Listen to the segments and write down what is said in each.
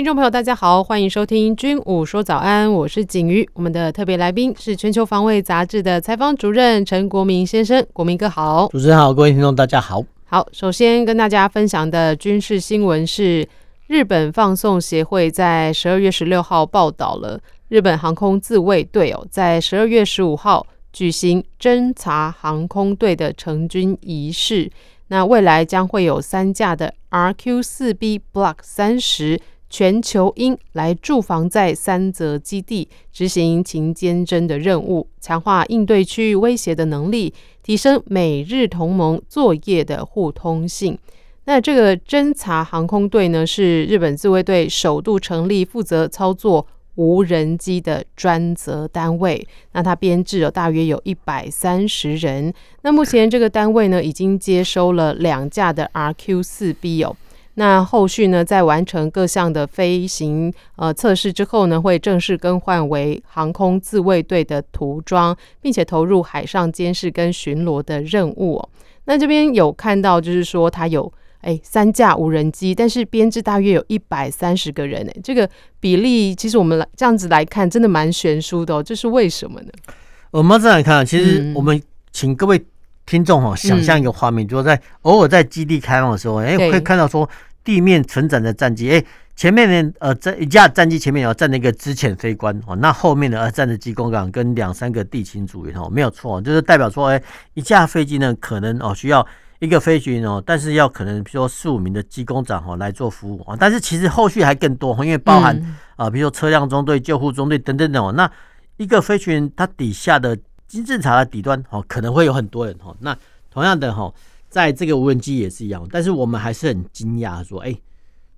听众朋友，大家好，欢迎收听《军武说早安》，我是景瑜。我们的特别来宾是《全球防卫杂志》的采访主任陈国民先生，国民哥好。主持人好，各位听众大家好。好，首先跟大家分享的军事新闻是，日本放送协会在十二月十六号报道了日本航空自卫队哦，在十二月十五号举行侦察航空队的成军仪式。那未来将会有三架的 RQ 四 B Block 三十。全球鹰来驻防在三泽基地，执行勤监侦的任务，强化应对区域威胁的能力，提升美日同盟作业的互通性。那这个侦察航空队呢，是日本自卫队首度成立，负责操作无人机的专责单位。那它编制有大约有一百三十人。那目前这个单位呢，已经接收了两架的 RQ 四 B 哦。那后续呢，在完成各项的飞行呃测试之后呢，会正式更换为航空自卫队的涂装，并且投入海上监视跟巡逻的任务哦。那这边有看到，就是说它有哎三架无人机，但是编制大约有一百三十个人哎，这个比例其实我们来这样子来看，真的蛮悬殊的哦。这是为什么呢？我们这样来看，其实我们请各位。听众哦，想象一个画面，就是在偶尔在基地开放的时候，哎，可以看到说地面存展的战机，哎，前面呢，呃，在一架战机前面要站那个支遣飞官哦，那后面呢，呃，站着机工长跟两三个地勤组员哦，没有错，就是代表说，哎，一架飞机呢，可能哦需要一个飞行员哦，但是要可能比如说四五名的机工长哦来做服务啊，但是其实后续还更多，因为包含啊，比如说车辆中队、救护中队等等等哦，那一个飞行员他底下的。经侦察的底端哦，可能会有很多人哦。那同样的哈，在这个无人机也是一样，但是我们还是很惊讶，说哎，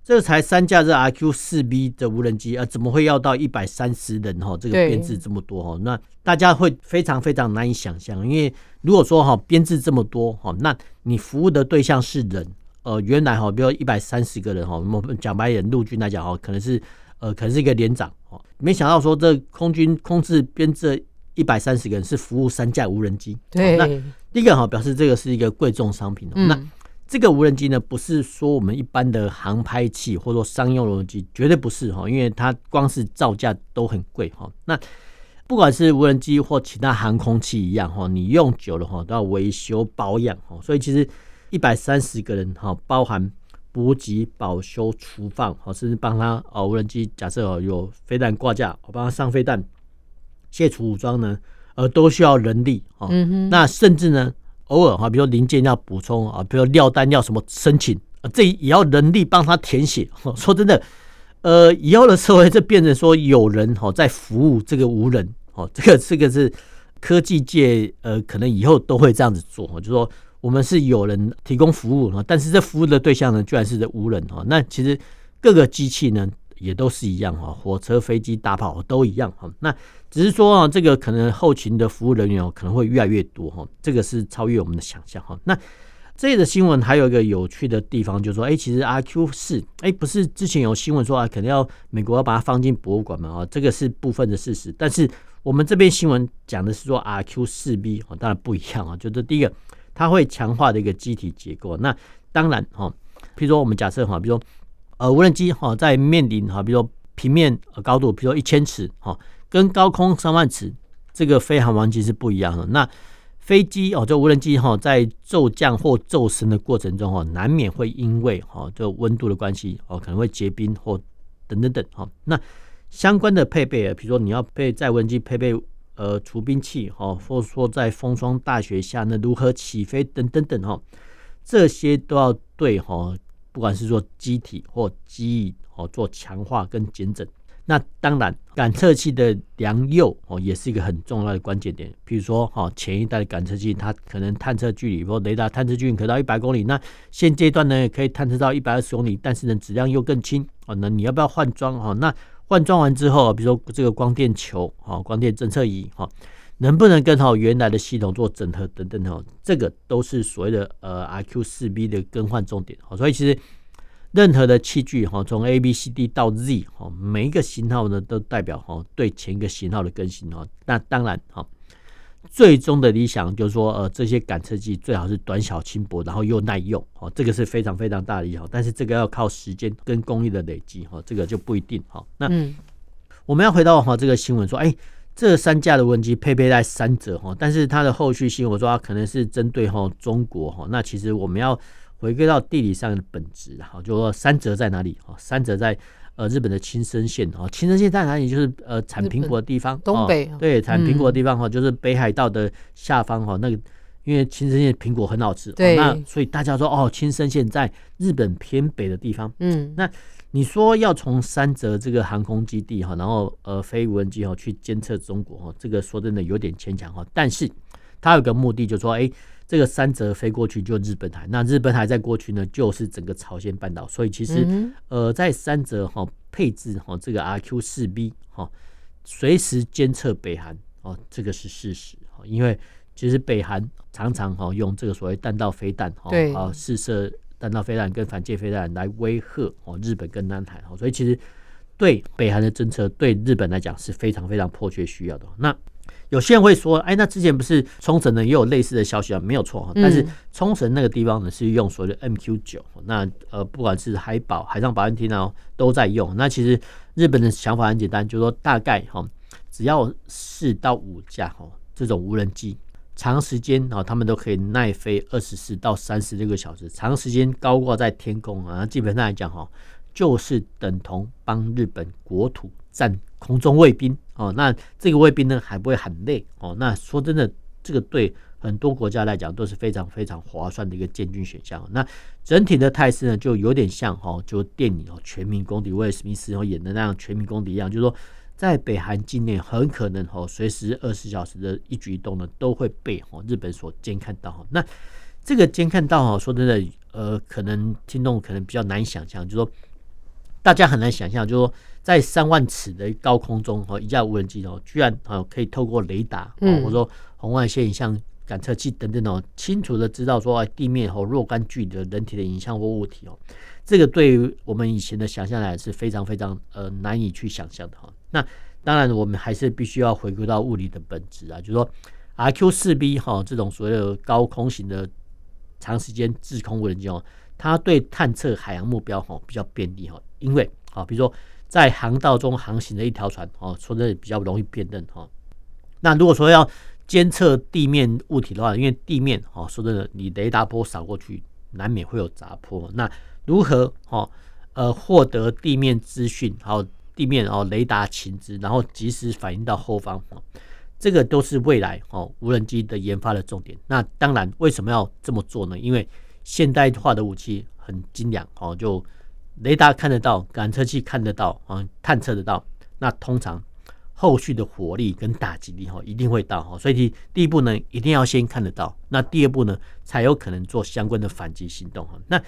这才三架这 RQ 四 B 的无人机啊，怎么会要到一百三十人哈？这个编制这么多哈，那大家会非常非常难以想象，因为如果说哈编制这么多哈，那你服务的对象是人，呃，原来哈，比如一百三十个人哈，我们讲白点，陆军来讲哈，可能是呃，可能是一个连长哦，没想到说这空军空制编制。一百三十个人是服务三架无人机，对，那第一个哈表示这个是一个贵重商品。嗯、那这个无人机呢，不是说我们一般的航拍器或者说商用无人机，绝对不是哈，因为它光是造价都很贵哈。那不管是无人机或其他航空器一样哈，你用久了哈都要维修保养哈。所以其实一百三十个人哈，包含补给、保修、厨放，好，甚至帮他哦无人机假设哦有飞弹挂架，我帮他上飞弹。卸除武装呢，呃，都需要人力啊。嗯、那甚至呢，偶尔哈，比如说零件要补充啊，比如说料单要什么申请啊，这也要人力帮他填写。说真的，呃，以后的社会就变成说有人哈在服务这个无人哦，这个这个是科技界呃，可能以后都会这样子做。就说我们是有人提供服务啊，但是这服务的对象呢，居然是这无人哈。那其实各个机器呢，也都是一样哈，火车、飞机、大炮都一样哈。那只是说啊，这个可能后勤的服务人员，可能会越来越多哈。这个是超越我们的想象哈。那这里的新闻还有一个有趣的地方，就是说，哎，其实 RQ 四，哎，不是之前有新闻说啊，可能要美国要把它放进博物馆嘛？啊，这个是部分的事实。但是我们这边新闻讲的是说 RQ 四 B 哦，当然不一样啊。就是第一个，它会强化的一个机体结构。那当然哈，譬如说我们假设哈，比如说。呃，无人机哈，在面临哈，比如说平面高度，比如说一千尺哈，跟高空三万尺，这个飞航完全是不一样的。那飞机哦，就无人机哈，在骤降或骤升的过程中哈，难免会因为哈，这温度的关系哦，可能会结冰或等等等哈。那相关的配备，比如说你要配在无人机配备呃除冰器哈，或者说在风霜大雪下那如何起飞等等等哈，这些都要对哈。不管是做机体或机翼哦，做强化跟减震，那当然感测器的良莠哦，也是一个很重要的关键点。比如说哈，前一代的感测器它可能探测距离或雷达探测距离可到一百公里，那现阶段呢可以探测到一百二十公里，但是呢质量又更轻哦，那你要不要换装哦？那换装完之后，比如说这个光电球哈，光电侦测仪哈，能不能跟好原来的系统做整合等等哦，这个都是所谓的呃 RQ 四 B 的更换重点。所以其实任何的器具哈，从 A B C D 到 Z 哈，每一个型号呢都代表哈对前一个型号的更新哈。那当然哈。最终的理想就是说，呃，这些感测器最好是短小轻薄，然后又耐用，哦，这个是非常非常大的利好。但是这个要靠时间跟工艺的累积，哈，这个就不一定，哈。那我们要回到哈这个新闻说，哎，这三架的无人机配备在三折，哈，但是它的后续性，我说它可能是针对哈中国，哈。那其实我们要回归到地理上的本质，哈，就说三折在哪里？哈，三折在。呃，日本的青森县哈，青森县在哪里？就是呃，产苹果的地方，东北、哦、对，产苹果的地方哈，嗯、就是北海道的下方哈。那个因为青森县苹果很好吃，对、哦，那所以大家说哦，青森县在日本偏北的地方。嗯，那你说要从三泽这个航空基地哈，然后呃，飞无人机哈去监测中国哈，这个说真的有点牵强哈。但是它有个目的，就是说哎。这个三泽飞过去就日本海，那日本海再过去呢，就是整个朝鲜半岛。所以其实，嗯、呃，在三泽哈配置哈这个 RQ 四 B 哈，随时监测北韩哦，这个是事实哈。因为其实北韩常常哈用这个所谓弹道飞弹哈啊试射弹道飞弹跟反舰飞弹来威吓哦日本跟南海。所以其实对北韩的政策对日本来讲是非常非常迫切需要的。那有些人会说，哎，那之前不是冲绳呢也有类似的消息啊？没有错，但是冲绳那个地方呢是用所谓的 MQ 九，那呃不管是海保、海上保安厅呢都在用。那其实日本的想法很简单，就是说大概哈，只要四到五架哈这种无人机，长时间啊他们都可以耐飞二十四到三十六个小时，长时间高挂在天空啊，基本上来讲哈，就是等同帮日本国土占空中卫兵哦，那这个卫兵呢还不会很累哦。那说真的，这个对很多国家来讲都是非常非常划算的一个建军选项。那整体的态势呢，就有点像哈，就电影哦《全民公敌》威尔史密斯演的那样《全民公敌》一样，就是说在北韩境内很可能哦，随时二十四小时的一举一动呢都会被哦日本所监看到。那这个监看到哈，说真的，呃，可能听众可能比较难想象，就是说大家很难想象，就是说。在三万尺的高空中，哈，一架无人机哦，居然啊可以透过雷达，或者说红外线影像感测器等等哦，清楚的知道说地面和若干距离的人体的影像或物体哦，这个对于我们以前的想象来是非常非常呃难以去想象的哈。那当然，我们还是必须要回归到物理的本质啊，就是说 RQ 四 B 哈这种所谓的高空型的长时间滞空无人机哦，它对探测海洋目标哈比较便利哈，因为啊，比如说。在航道中航行的一条船，哦，说真的比较容易辨认哈。那如果说要监测地面物体的话，因为地面，哦，说真的，你雷达波扫过去，难免会有杂波。那如何，哦，呃，获得地面资讯，还有地面哦雷达情资，然后及时反映到后方，这个都是未来哦无人机的研发的重点。那当然，为什么要这么做呢？因为现代化的武器很精良，哦，就。雷达看得到，感测器看得到，啊，探测得到。那通常后续的火力跟打击力哈，一定会到哈。所以第第一步呢，一定要先看得到。那第二步呢，才有可能做相关的反击行动哈。那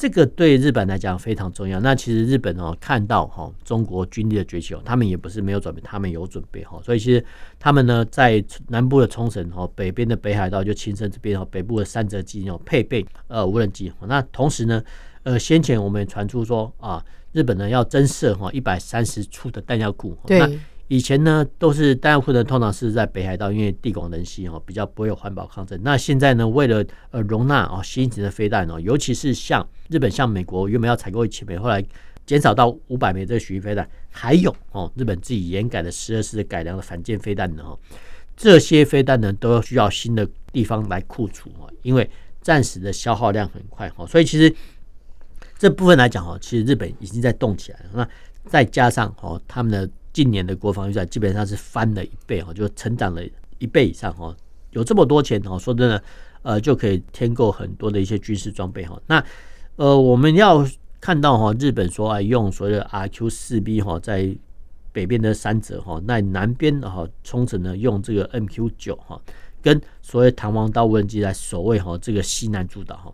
这个对日本来讲非常重要。那其实日本哦，看到哈中国军力的崛起哦，他们也不是没有准备，他们有准备哈。所以其实他们呢，在南部的冲绳哈，北边的北海道就青森这边哈，北部的三泽基地配备呃无人机。那同时呢。呃，先前我们传出说啊，日本呢要增设哈一百三十处的弹药库。对。以前呢都是弹药库呢，通常是在北海道，因为地广人稀哦，比较不会有环保抗争。那现在呢，为了呃容纳哦新型的飞弹哦，尤其是像日本、像美国原本要采购一千枚，后来减少到五百枚这个巡弋飞弹，还有哦日本自己研改的十二式改良的反舰飞弹呢，这些飞弹呢都需要新的地方来库储哦，因为暂时的消耗量很快哈，所以其实。这部分来讲哈，其实日本已经在动起来了。那再加上哦，他们的近年的国防预算基本上是翻了一倍哈，就成长了一倍以上哈。有这么多钱哈，说真的，呃，就可以添购很多的一些军事装备哈。那呃，我们要看到哈，日本说啊，用所谓的 RQ 四 B 哈，在北边的三折哈，那南边的哈冲绳呢用这个 MQ 九哈，跟所谓弹簧刀无人机来守卫哈这个西南诸岛哈。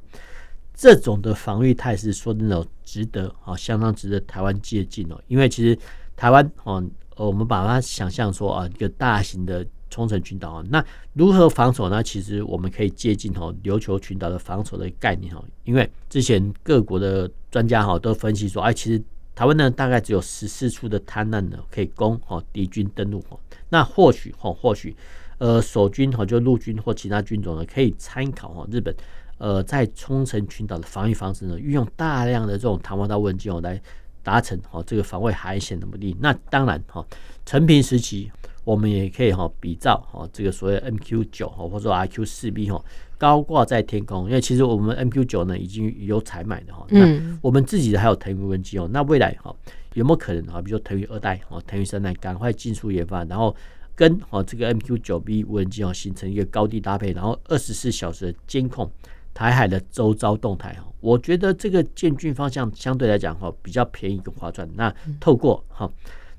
这种的防御态势，说真的值得啊，相当值得台湾借鉴哦。因为其实台湾哦，我们把它想象说啊，一个大型的冲绳群岛啊，那如何防守呢？其实我们可以借鉴哦琉球群岛的防守的概念哦，因为之前各国的专家哈都分析说，哎，其实台湾呢大概只有十四处的滩岸呢可以供哦敌军登陆哦，那或许哦或许呃守军哈就陆军或其他军种呢可以参考哈日本呃在冲绳群岛的防御方式呢，运用大量的这种弹簧刀无人机哦来。达成哈这个防卫海险的目的，那当然哈，成平时期我们也可以哈比照哈这个所谓 MQ 九哈或者说 RQ 四 B 哈高挂在天空，因为其实我们 MQ 九呢已经有采买的哈，那我们自己的还有腾云无人机哦，那未来哈有没有可能哈，比如说腾云二代哦，腾云三代赶快尽速研发，然后跟哈这个 MQ 九 B 无人机哦形成一个高低搭配，然后二十四小时的监控。台海的周遭动态哈，我觉得这个建军方向相对来讲哈比较便宜跟划算。那透过哈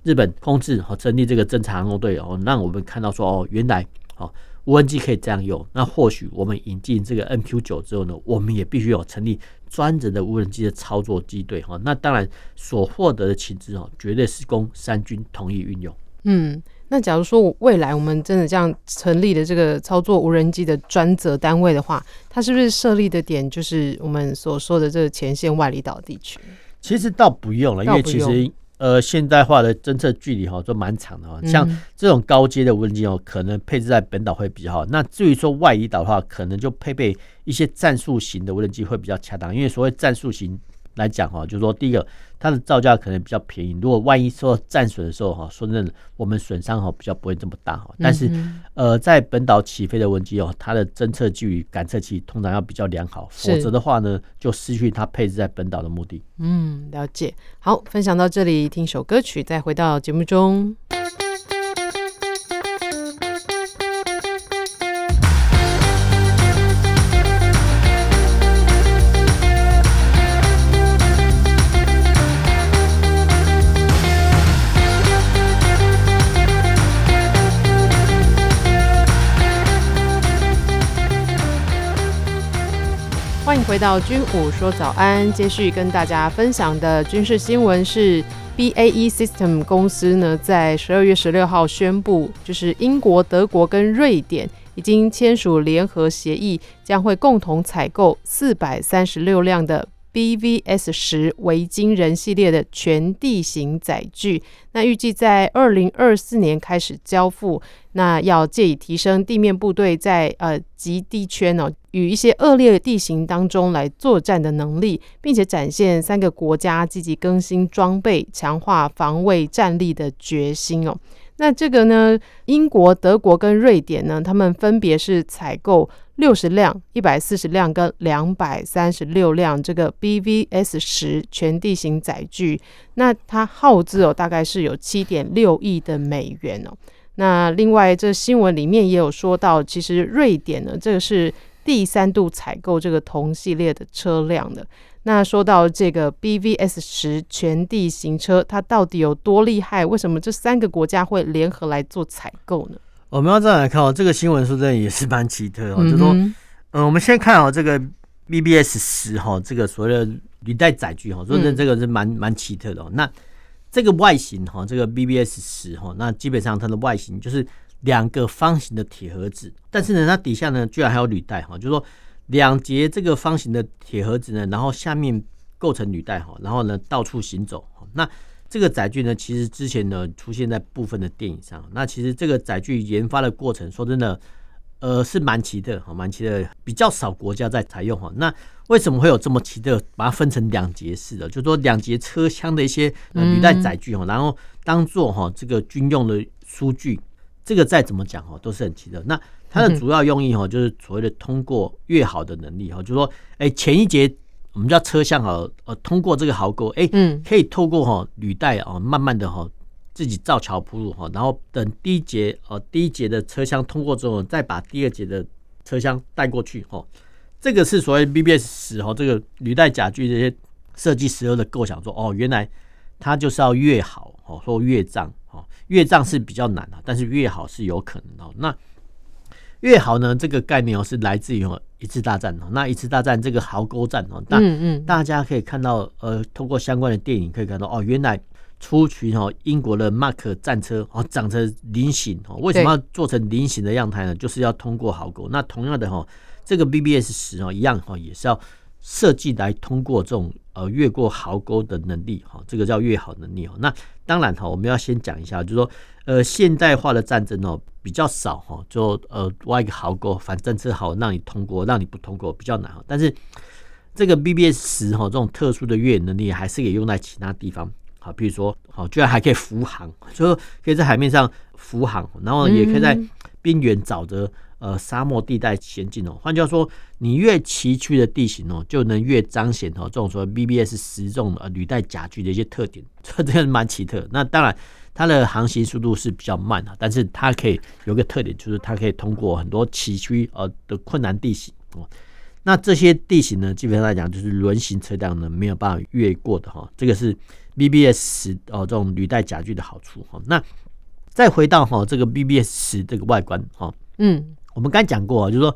日本空制哈成立这个侦察航空队哦，让我们看到说哦，原来哦无人机可以这样用。那或许我们引进这个 MQ 九之后呢，我们也必须有成立专职的无人机的操作机队哈。那当然所获得的情资哦，绝对是供三军同意运用。嗯。那假如说未来我们真的这样成立了这个操作无人机的专责单位的话，它是不是设立的点就是我们所说的这个前线外离岛地区？其实倒不用了，因为其实呃现代化的侦测距离哈都蛮长的哈，像这种高阶的无人机哦，可能配置在本岛会比较好。那至于说外离岛的话，可能就配备一些战术型的无人机会比较恰当，因为所谓战术型。来讲哈，就是说第一个，它的造价可能比较便宜。如果万一说战损的时候哈，说真的，我们损伤哈比较不会这么大哈。但是呃，在本岛起飞的无人机哦，它的侦测距离感测器通常要比较良好，否则的话呢，就失去它配置在本岛的目的。嗯，了解。好，分享到这里，听首歌曲，再回到节目中。回到军武说早安，接续跟大家分享的军事新闻是，BAE System 公司呢，在十二月十六号宣布，就是英国、德国跟瑞典已经签署联合协议，将会共同采购四百三十六辆的。BVS 十维京人系列的全地形载具，那预计在二零二四年开始交付。那要借以提升地面部队在呃极地圈哦与一些恶劣地形当中来作战的能力，并且展现三个国家积极更新装备、强化防卫战力的决心哦。那这个呢，英国、德国跟瑞典呢，他们分别是采购六十辆、一百四十辆跟两百三十六辆这个 BVS 十全地形载具。那它耗资哦，大概是有七点六亿的美元哦。那另外，这新闻里面也有说到，其实瑞典呢，这个是第三度采购这个同系列的车辆的。那说到这个 BVS 十全地形车，它到底有多厉害？为什么这三个国家会联合来做采购呢？我们要这样来看哦，这个新闻说真的也是蛮奇特哦，就是说，嗯，我们先看哦，这个 BBS 十哈，这个所谓的履带载具哈，说真的这个是蛮蛮奇特的哦。那这个外形哈，这个 BBS 十哈，那基本上它的外形就是两个方形的铁盒子，但是呢，它底下呢居然还有履带哈，就是说。两节这个方形的铁盒子呢，然后下面构成履带哈，然后呢到处行走。那这个载具呢，其实之前呢出现在部分的电影上。那其实这个载具研发的过程，说真的，呃是蛮奇特哈，蛮奇特，比较少国家在采用哈。那为什么会有这么奇特？把它分成两节式的，就是说两节车厢的一些履带载具哈，然后当做哈这个军用的书具，这个再怎么讲哦都是很奇特。那它的主要用意哈，就是所谓的通过越好的能力哈，就是说，哎，前一节我们叫车厢哈，呃，通过这个壕沟，哎，嗯，可以透过哈履带啊，慢慢的哈自己造桥铺路哈，然后等第一节哦，第一节的车厢通过之后，再把第二节的车厢带过去哈。这个是所谓 BBS 十哈，这个履带甲具这些设计时候的构想说，哦，原来它就是要越好哦，说越障哈，越障是比较难的，但是越好是有可能的。那越好呢？这个概念哦，是来自于哦一次大战哦。那一次大战这个壕沟战哦，那大家可以看到呃，通过相关的电影可以看到哦，原来出群哦，英国的 Mark 战车哦，长成菱形哦，为什么要做成菱形的样态呢？就是要通过壕沟。那同样的哈，这个 BBS 十哦，一样哈，也是要设计来通过这种呃越过壕沟的能力哈，这个叫越壕能力哦。那当然哈，我们要先讲一下，就是说呃现代化的战争哦比较少哈，就呃挖一个壕沟，反正正好让你通过，让你不通过比较难。但是这个 BBS 十哈，这种特殊的越野能力还是可以用在其他地方。啊，比如说，好，居然还可以浮航，就可以在海面上浮航，然后也可以在边缘找着呃沙漠地带前进哦。换句话说，你越崎岖的地形哦，就能越彰显哦这种说 BBS 十这种呃履带甲具的一些特点，这真的蛮奇特。那当然，它的航行速度是比较慢的，但是它可以有个特点，就是它可以通过很多崎岖呃的困难地形哦。那这些地形呢，基本上来讲就是轮型车辆呢没有办法越过的哈。这个是。BBS 十哦，这种履带甲具的好处哈。那再回到哈这个 BBS 十这个外观哈，嗯，我们刚才讲过啊，就是说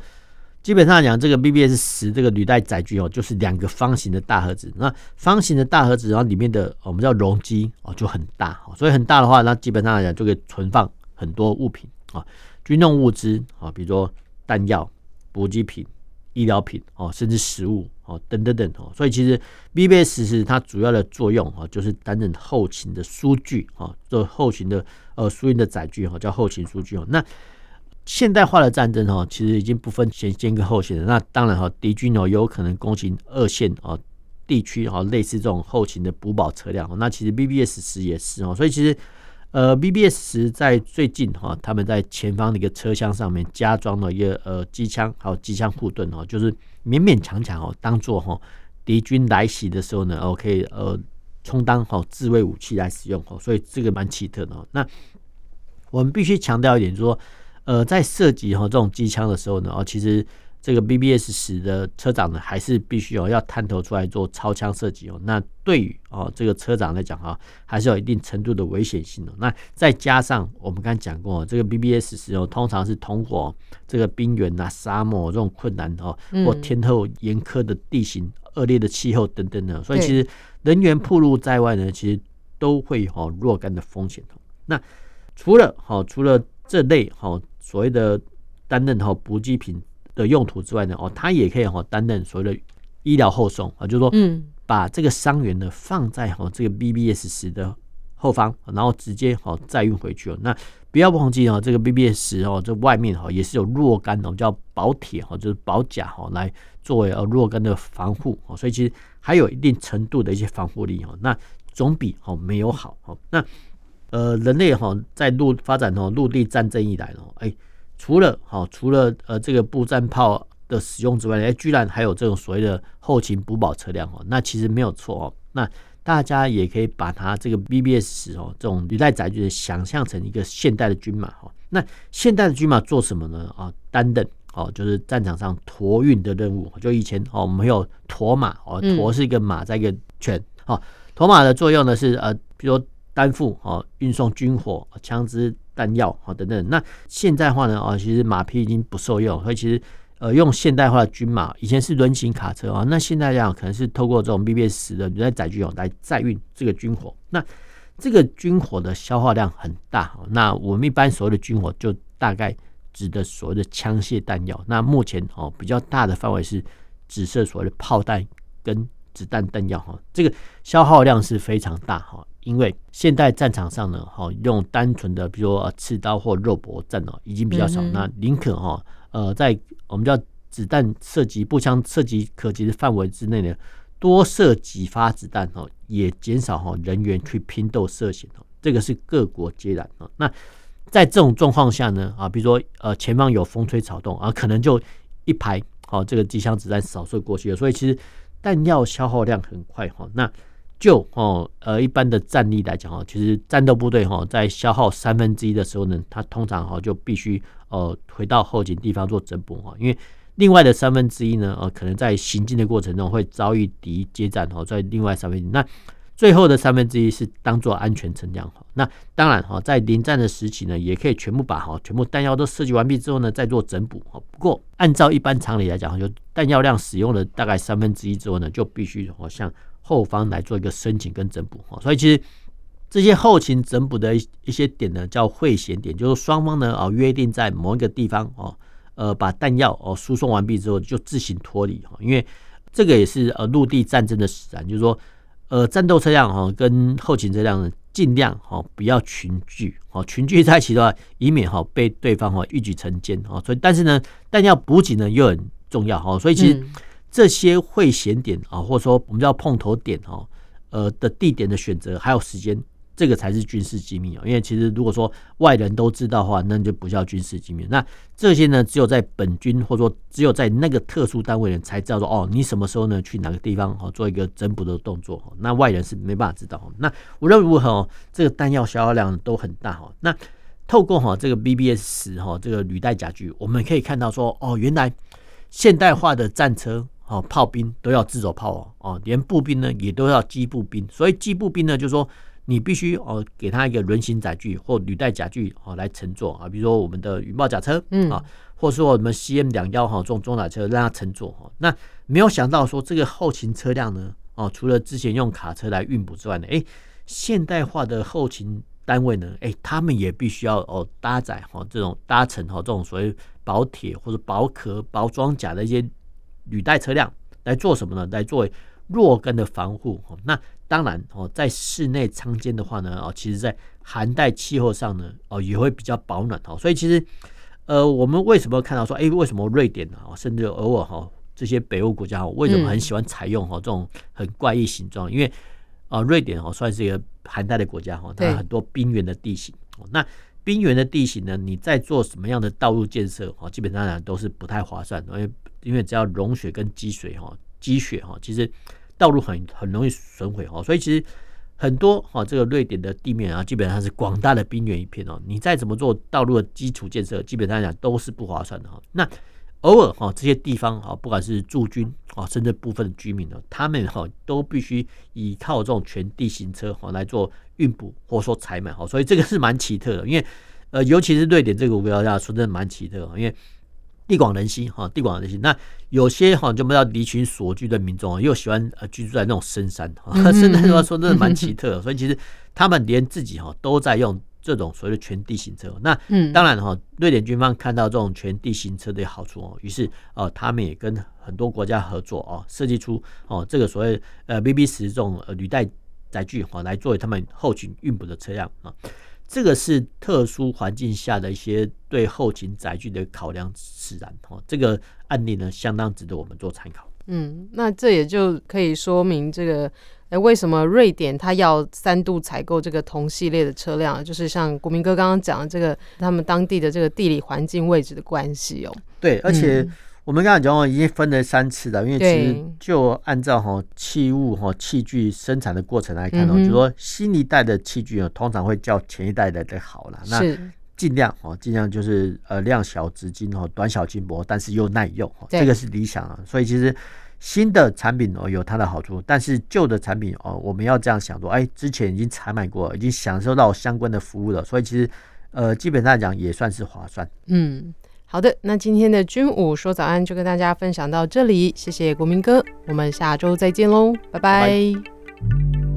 基本上讲这个 BBS 十这个履带载具哦，就是两个方形的大盒子。那方形的大盒子，然后里面的我们叫容积哦就很大，所以很大的话，那基本上来讲就可以存放很多物品啊，军用物资啊，比如说弹药、补给品。医疗品哦，甚至食物哦，等等等哦，所以其实 BBS 是它主要的作用啊，就是担任后勤的输具啊，做后勤的呃输运的载具哈，叫后勤输具哦。那现代化的战争哦，其实已经不分前线跟后线了。那当然哈，敌军哦有可能攻击二线哦地区哈，类似这种后勤的补保车辆。那其实 BBS 十也是哦，所以其实。呃，BBS 十在最近哈，他们在前方的一个车厢上面加装了一个呃机枪，还有机枪护盾哦，就是勉勉强强哦，当做哈敌军来袭的时候呢，哦可以呃充当哈自卫武器来使用哦，所以这个蛮奇特的。那我们必须强调一点，就是说呃在射击哈这种机枪的时候呢，哦其实。这个 BBS 十的车长呢，还是必须哦要探头出来做超枪射击哦。那对于哦这个车长来讲哈，还是有一定程度的危险性的。那再加上我们刚才讲过，这个 BBS 十哦，通常是通过这个冰原呐、沙漠这种困难哦，或天候严苛的地形、恶劣的气候等等的，所以其实人员暴露在外呢，其实都会有若干的风险。那除了好，除了这类好所谓的担任哈补给品。的用途之外呢，哦，它也可以哈担任所谓的医疗后送啊，就是说，嗯，把这个伤员呢放在哈这个 BBS 十的后方，然后直接哈载运回去哦。那不要忘记哦，这个 BBS 十哦，这外面哈也是有若干哦叫保铁哈，就是保甲哈来作为呃若干的防护哦，所以其实还有一定程度的一些防护力哦。那总比哦没有好哦。那呃，人类哈在陆发展哦陆地战争以来哦，哎。除了好，除了呃这个步战炮的使用之外，哎，居然还有这种所谓的后勤补保车辆哦，那其实没有错哦。那大家也可以把它这个 BBS 十哦这种履带载具想象成一个现代的军马哈。那现代的军马做什么呢？啊，担任哦就是战场上驮运的任务。就以前哦，我们有驮马哦，驮是一个马在一个犬哦，驮马的作用呢是呃，比如说担负哦，运送军火、枪支。弹药啊等等，那现代化呢啊，其实马匹已经不受用，所以其实呃用现代化的军马，以前是轮型卡车啊，那现在这样可能是透过这种 BBS 的履带载具哦来载运这个军火，那这个军火的消耗量很大，那我们一般所谓的军火就大概指的所谓的枪械弹药，那目前哦比较大的范围是指涉所谓的炮弹跟子弹弹药哈，这个消耗量是非常大哈。因为现代战场上呢，哈，用单纯的比如说刺刀或肉搏战哦，已经比较少。那林肯哈，呃，在我们叫子弹射击步枪射击可及的范围之内呢，多射几发子弹哦，也减少哈人员去拼斗涉险哦。这个是各国皆然啊。那在这种状况下呢，啊，比如说呃前方有风吹草动啊，可能就一排好这个机枪子弹扫射过去了。所以其实弹药消耗量很快哈。那就哦，呃，一般的战力来讲哦，其实战斗部队哈，在消耗三分之一的时候呢，他通常哈就必须呃回到后勤地方做整补哈，因为另外的三分之一呢，呃，可能在行进的过程中会遭遇敌接战哈，在另外三分之一，那最后的三分之一是当做安全车辆哈。那当然哈，在临战的时期呢，也可以全部把哈全部弹药都设计完毕之后呢，再做整补哈。不过按照一般常理来讲，就弹药量使用了大概三分之一之后呢，就必须好像。后方来做一个申请跟整补哈，所以其实这些后勤整补的一些点呢，叫会衔点，就是双方呢哦约定在某一个地方哦，呃把弹药哦输送完毕之后就自行脱离哈，因为这个也是呃陆地战争的使然，就是说呃战斗车辆哈跟后勤车辆呢尽量哈不要群聚哦，群聚在一起的话，以免哈被对方哈一举成奸哦。所以但是呢弹药补给呢又很重要哈，所以其实这些会衔点啊，或者说我们叫碰头点哦，呃的地点的选择还有时间。这个才是军事机密哦，因为其实如果说外人都知道的话，那就不叫军事机密。那这些呢，只有在本军或者说只有在那个特殊单位人才知道说，哦，你什么时候呢去哪个地方哦做一个整补的动作哦。那外人是没办法知道。那无论如何哦，这个弹药消耗量都很大哦。那透过哈这个 BBS 十哈这个履带甲具，我们可以看到说，哦，原来现代化的战车哦炮兵都要自走炮哦哦，连步兵呢也都要机步兵。所以机步兵呢就是说。你必须哦，给他一个轮型载具或履带甲具哦来乘坐啊，比如说我们的云豹甲车，嗯啊，或者说我们 CM 两幺哈这种装甲车让他乘坐哈。那没有想到说这个后勤车辆呢，哦，除了之前用卡车来运补之外呢，哎，现代化的后勤单位呢，哎，他们也必须要哦搭载哈这种搭乘哈这种所谓薄铁或者薄壳薄装甲的一些履带车辆来做什么呢？来作为若干的防护那。当然哦，在室内舱间的话呢，哦，其实，在寒带气候上呢，哦，也会比较保暖哦。所以其实，呃，我们为什么看到说，哎，为什么瑞典啊，甚至偶尔哈，这些北欧国家为什么很喜欢采用哈这种很怪异形状？因为啊，瑞典哦算是一个寒带的国家哈，它有很多冰原的地形。那冰原的地形呢，你在做什么样的道路建设哦，基本上都是不太划算，因为因为只要融雪跟积水哈，积雪哈，其实。道路很很容易损毁哦，所以其实很多哈，这个瑞典的地面啊，基本上是广大的冰原一片哦。你再怎么做道路的基础建设，基本上讲都是不划算的哈。那偶尔哈，这些地方哈，不管是驻军啊，甚至部分的居民呢，他们哈都必须依靠这种全地形车哈来做运补或者说采买哈。所以这个是蛮奇特的，因为呃，尤其是瑞典这个国家说真的蛮奇特，因为。地广人稀哈，地广人稀。那有些哈就不要离群索居的民众又喜欢呃居住在那种深山哈，深山的话说真的蛮奇特的。所以其实他们连自己哈都在用这种所谓的全地形车。那当然哈，瑞典军方看到这种全地形车的好处哦，于是哦他们也跟很多国家合作哦，设计出哦这个所谓呃 BB 十这种履带载具哈，来作为他们后勤运补的车辆啊。这个是特殊环境下的一些对后勤载具的考量使然哦，这个案例呢相当值得我们做参考。嗯，那这也就可以说明这个，哎，为什么瑞典它要三度采购这个同系列的车辆，就是像国民哥刚刚讲的这个他们当地的这个地理环境位置的关系哦。对，而且。嗯我们刚才讲已经分了三次了，因为其实就按照哈器物哈器具生产的过程来看呢，就说新一代的器具通常会较前一代的的好了。那尽量哦，尽量就是呃量小质精哦，短小轻薄，但是又耐用，这个是理想啊。所以其实新的产品哦有它的好处，但是旧的产品哦，我们要这样想说，哎，之前已经采买过，已经享受到相关的服务了，所以其实呃基本上讲也算是划算。嗯。好的，那今天的军武说早安就跟大家分享到这里，谢谢国民哥，我们下周再见喽，拜拜。拜拜。